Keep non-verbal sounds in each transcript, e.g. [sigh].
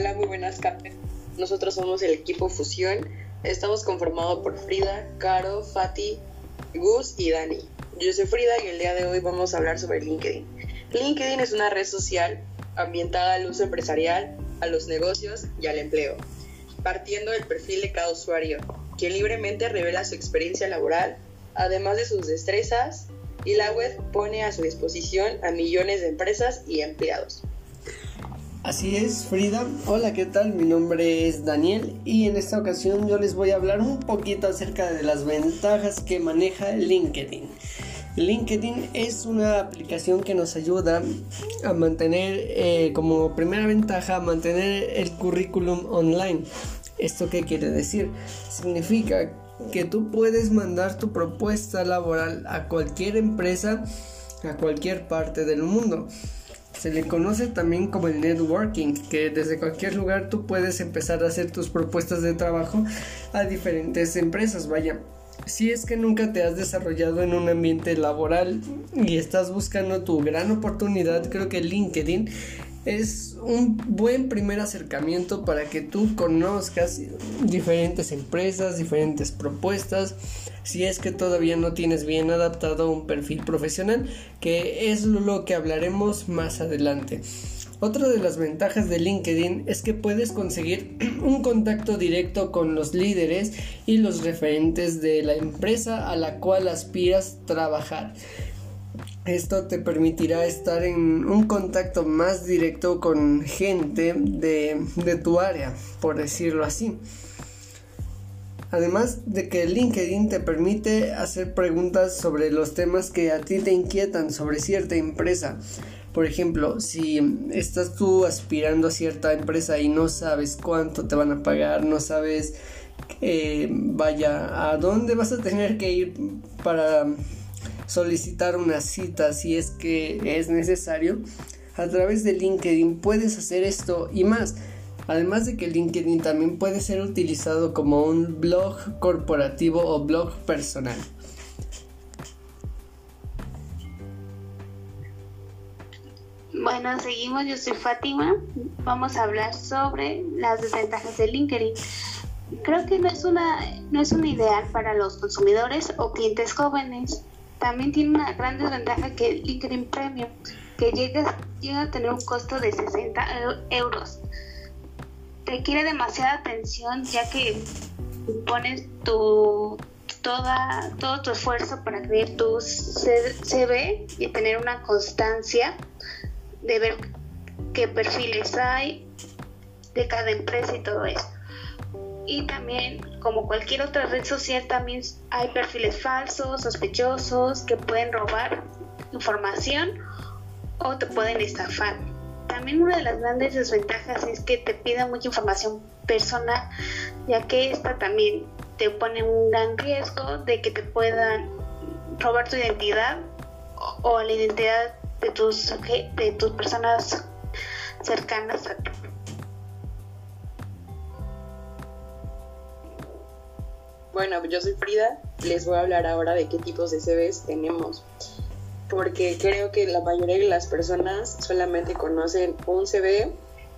Hola, muy buenas tardes. Nosotros somos el equipo Fusión. Estamos conformados por Frida, Caro, Fati, Gus y Dani. Yo soy Frida y el día de hoy vamos a hablar sobre LinkedIn. LinkedIn es una red social ambientada al uso empresarial, a los negocios y al empleo, partiendo del perfil de cada usuario, quien libremente revela su experiencia laboral, además de sus destrezas, y la web pone a su disposición a millones de empresas y empleados. Así es, Frida. Hola, ¿qué tal? Mi nombre es Daniel y en esta ocasión yo les voy a hablar un poquito acerca de las ventajas que maneja LinkedIn. LinkedIn es una aplicación que nos ayuda a mantener, eh, como primera ventaja, mantener el currículum online. ¿Esto qué quiere decir? Significa que tú puedes mandar tu propuesta laboral a cualquier empresa, a cualquier parte del mundo. Se le conoce también como el networking, que desde cualquier lugar tú puedes empezar a hacer tus propuestas de trabajo a diferentes empresas. Vaya, si es que nunca te has desarrollado en un ambiente laboral y estás buscando tu gran oportunidad, creo que LinkedIn es un buen primer acercamiento para que tú conozcas diferentes empresas, diferentes propuestas, si es que todavía no tienes bien adaptado un perfil profesional, que es lo que hablaremos más adelante. Otra de las ventajas de LinkedIn es que puedes conseguir [clears throat] un contacto directo con los líderes y los referentes de la empresa a la cual aspiras trabajar. Esto te permitirá estar en un contacto más directo con gente de, de tu área, por decirlo así. Además de que LinkedIn te permite hacer preguntas sobre los temas que a ti te inquietan sobre cierta empresa. Por ejemplo, si estás tú aspirando a cierta empresa y no sabes cuánto te van a pagar, no sabes eh, vaya a dónde vas a tener que ir para solicitar una cita si es que es necesario, a través de LinkedIn puedes hacer esto y más. Además de que LinkedIn también puede ser utilizado como un blog corporativo o blog personal. Bueno, seguimos, yo soy Fátima. Vamos a hablar sobre las desventajas de LinkedIn. Creo que no es una no es un ideal para los consumidores o clientes jóvenes. También tiene una gran desventaja que LinkedIn Premium, que llega, llega a tener un costo de 60 euros requiere demasiada atención ya que pones tu toda todo tu esfuerzo para crear tu CV y tener una constancia de ver qué perfiles hay de cada empresa y todo eso. Y también, como cualquier otra red social, también hay perfiles falsos, sospechosos, que pueden robar información o te pueden estafar. También una de las grandes desventajas es que te pida mucha información personal, ya que esta también te pone un gran riesgo de que te puedan robar tu identidad o, la identidad de tus, de tus personas cercanas a ti. Bueno, yo soy Frida, les voy a hablar ahora de qué tipos de CVs tenemos porque creo que la mayoría de las personas solamente conocen un CV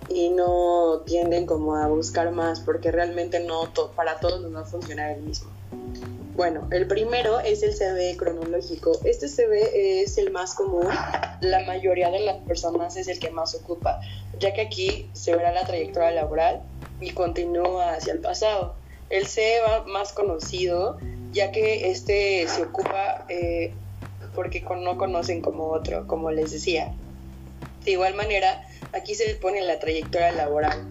y no tienden como a buscar más porque realmente no para todos no va a funcionar el mismo. Bueno, el primero es el CV cronológico. Este CV es el más común, la mayoría de las personas es el que más ocupa, ya que aquí se verá la trayectoria laboral y continúa hacia el pasado. El CV más conocido, ya que este se ocupa eh, porque no conocen como otro, como les decía. De igual manera, aquí se pone la trayectoria laboral,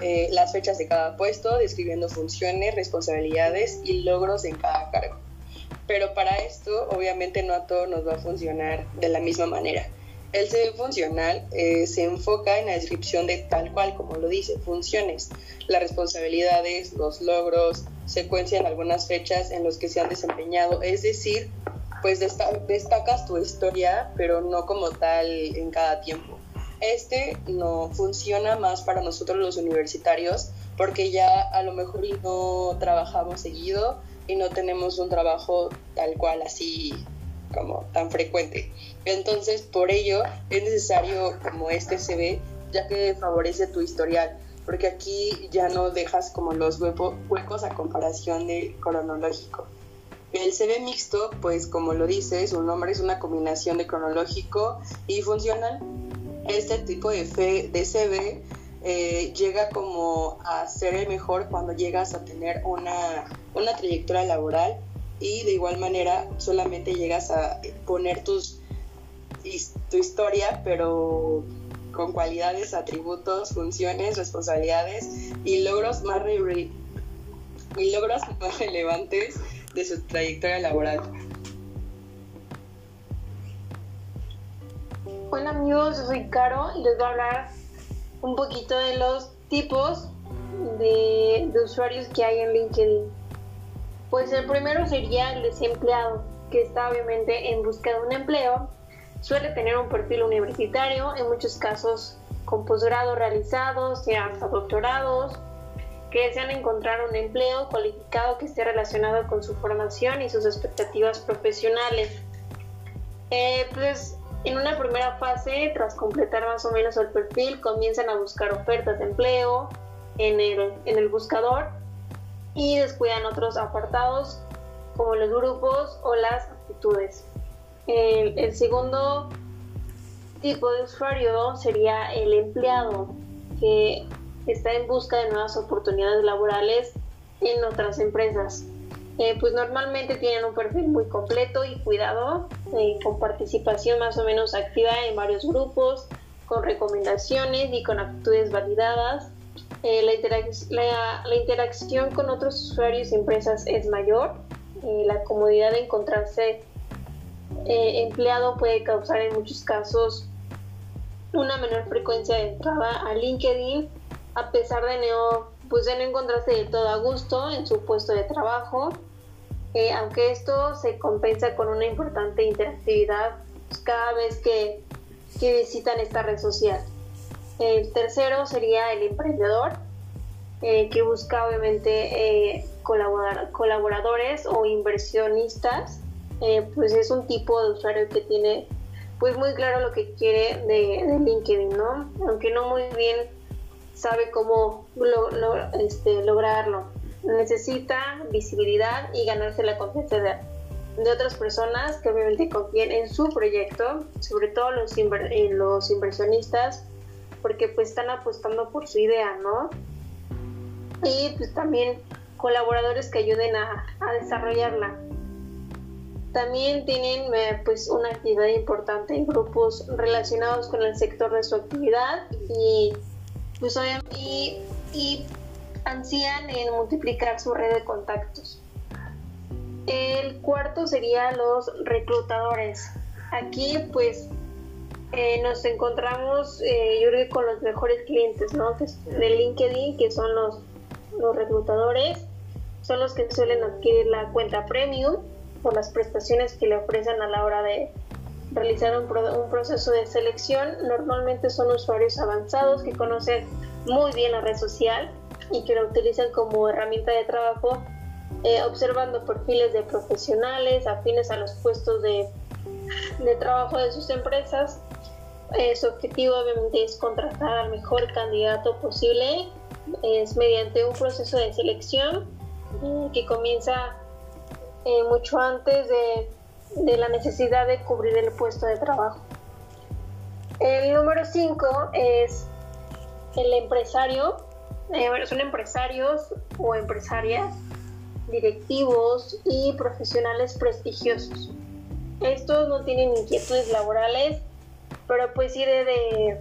eh, las fechas de cada puesto, describiendo funciones, responsabilidades y logros en cada cargo. Pero para esto, obviamente, no a todo nos va a funcionar de la misma manera. El CV funcional eh, se enfoca en la descripción de tal cual como lo dice, funciones, las responsabilidades, los logros, secuencia en algunas fechas en los que se han desempeñado, es decir, pues destacas tu historia, pero no como tal en cada tiempo. Este no funciona más para nosotros los universitarios porque ya a lo mejor no trabajamos seguido y no tenemos un trabajo tal cual así como tan frecuente. Entonces, por ello es necesario como este CV, ya que favorece tu historial. porque aquí ya no dejas como los huecos a comparación del cronológico. El CV mixto, pues como lo dice, su nombre es una combinación de cronológico y funcional. Este tipo de, fe, de CV eh, llega como a ser el mejor cuando llegas a tener una, una trayectoria laboral y de igual manera solamente llegas a poner tus, tu historia, pero con cualidades, atributos, funciones, responsabilidades y logros más, y logros más relevantes de su trayectoria laboral. Hola amigos, soy Caro y les voy a hablar un poquito de los tipos de usuarios que hay en LinkedIn. Pues el primero sería el desempleado, que está obviamente en busca de un empleo Suele tener un perfil universitario, en muchos casos con posgrado realizados, ya hasta doctorados, que desean encontrar un empleo cualificado que esté relacionado con su formación y sus expectativas profesionales. Eh, pues en una primera fase, tras completar más o menos el perfil, comienzan a buscar ofertas de empleo en el, en el buscador y descuidan otros apartados como los grupos o las actitudes. El, segundo tipo de usuario sería el empleado, que está en busca de nuevas oportunidades laborales en otras empresas. Eh, pues normalmente tienen un perfil muy completo y cuidado, eh, con participación más o menos activa en varios grupos, con recomendaciones y con actitudes validadas. Eh, la, interacción con otros usuarios y empresas es mayor. la comodidad de encontrarse eh, empleado puede causar en muchos casos una menor frecuencia de entrada a LinkedIn a pesar de no, pues encontrarse de todo a gusto en su puesto de trabajo, eh, aunque esto se compensa con una importante interactividad pues, cada vez que, que visitan esta red social. El tercero sería el emprendedor, eh, que busca obviamente colaboradores o inversionistas eh, pues es un tipo de usuario que tiene pues muy claro lo que quiere de, LinkedIn, ¿no? Aunque no muy bien sabe cómo este, lograrlo. Necesita visibilidad y ganarse la confianza de, otras personas que obviamente confíen en su proyecto, sobre todo los, los inversionistas, porque pues están apostando por su idea, ¿no? Y pues también colaboradores que ayuden a, a desarrollarla. También tienen eh, pues una actividad importante en grupos relacionados con el sector de su actividad y pues y, y ansían en multiplicar su red de contactos. El cuarto sería los reclutadores. Aquí pues eh, nos encontramos eh, yo creo con los mejores clientes ¿no? de LinkedIn que son los, los reclutadores. Son los que suelen adquirir la cuenta premium por las prestaciones que le ofrecen a la hora de realizar un, proceso de selección. Normalmente son usuarios avanzados que conocen muy bien la red social y que la utilizan como herramienta de trabajo, eh, observando perfiles de profesionales afines a los puestos de, trabajo de sus empresas. Eh, su objetivo obviamente es contratar al mejor candidato posible, es mediante un proceso de selección eh, que comienza eh, mucho antes de, la necesidad de cubrir el puesto de trabajo. El número 5 es el empresario. Eh, son empresarios o empresarias, directivos y profesionales prestigiosos. Estos no tienen inquietudes laborales, pero pues sí de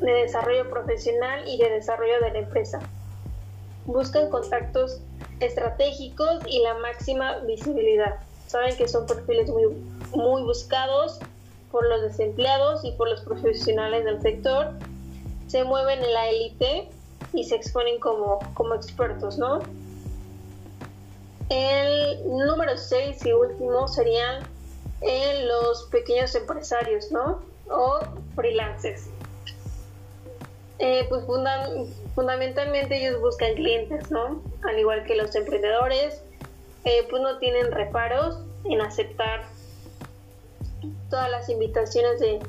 desarrollo profesional y de desarrollo de la empresa. Buscan contactos estratégicos y la máxima visibilidad. Saben que son perfiles muy, muy buscados por los desempleados y por los profesionales del sector. Se mueven en la élite y se exponen como, como expertos, ¿no? El número 6 y último serían en los pequeños empresarios, ¿no? O freelancers. Eh, pues fundamentalmente ellos buscan clientes, ¿no? Al igual que los emprendedores, eh, pues no tienen reparos en aceptar todas las invitaciones de,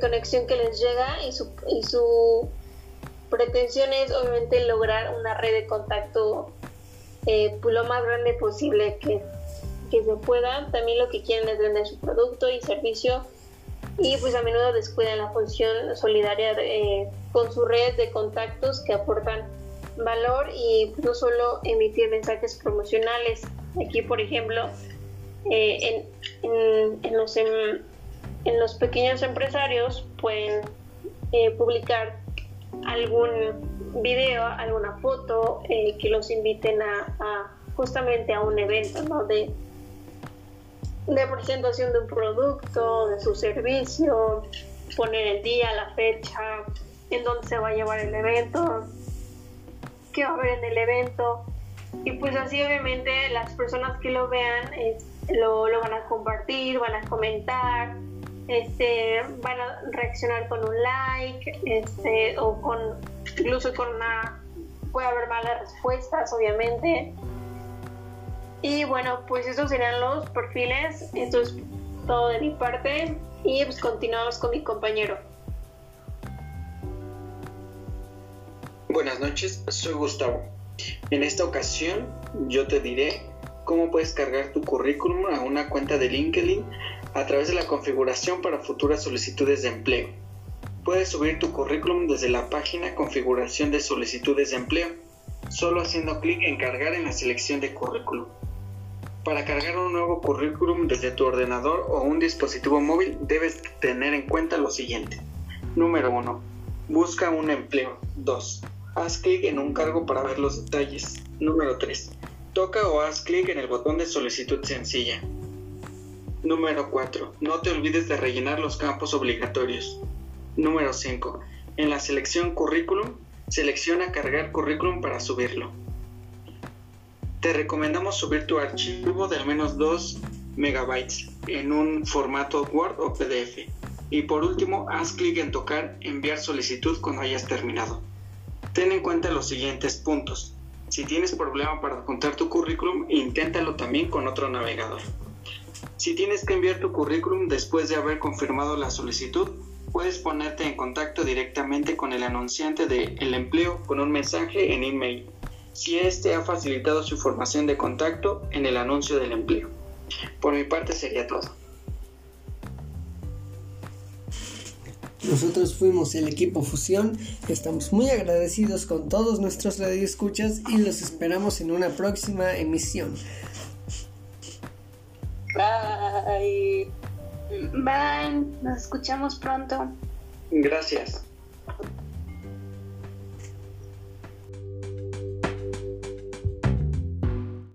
conexión que les llega y su, y su pretensión es obviamente lograr una red de contacto eh, pues, lo más grande posible que, que se pueda. También lo que quieren es vender su producto y servicio y pues a menudo descuidan la función solidaria eh, con su red de contactos que aportan valor y no solo emitir mensajes promocionales. Aquí, por ejemplo, eh, en, en, los, en, los pequeños empresarios pueden eh, publicar algún video, alguna foto que los inviten a, justamente a un evento ¿no? de, de presentación de un producto, de su servicio, poner el día, la fecha, en dónde se va a llevar el evento, qué va a haber en el evento. Y pues así obviamente las personas que lo vean lo, lo, van a compartir, van a comentar, este, van a reaccionar con un like, este, o con incluso con una puede haber malas respuestas obviamente y bueno, pues esos serían los perfiles. Esto es todo de mi parte. Y pues continuamos con mi compañero. Buenas noches, soy Gustavo. En esta ocasión yo te diré cómo puedes cargar tu currículum a una cuenta de LinkedIn a través de la configuración para futuras solicitudes de empleo. Puedes subir tu currículum desde la página Configuración de solicitudes de empleo, solo haciendo clic en cargar en la selección de currículum. Para cargar un nuevo currículum desde tu ordenador o un dispositivo móvil debes tener en cuenta lo siguiente. Número 1. Busca un empleo. 2. Haz clic en un cargo para ver los detalles. Número 3. Toca o haz clic en el botón de solicitud sencilla. Número 4. No te olvides de rellenar los campos obligatorios. Número 5. En la selección currículum, selecciona cargar currículum para subirlo te recomendamos subir tu archivo de al menos 2 megabytes en un formato Word o PDF. Y por último, haz clic en tocar enviar solicitud cuando hayas terminado. Ten en cuenta los siguientes puntos. Si tienes problema para contar tu currículum, inténtalo también con otro navegador. Si tienes que enviar tu currículum después de haber confirmado la solicitud, puedes ponerte en contacto directamente con el anunciante del el empleo con un mensaje en email si éste ha facilitado su información de contacto en el anuncio del empleo. Por mi parte sería todo. Nosotros fuimos el equipo Fusión, estamos muy agradecidos con todos nuestros radioescuchas y los esperamos en una próxima emisión. Bye. Bye, nos escuchamos pronto. Gracias.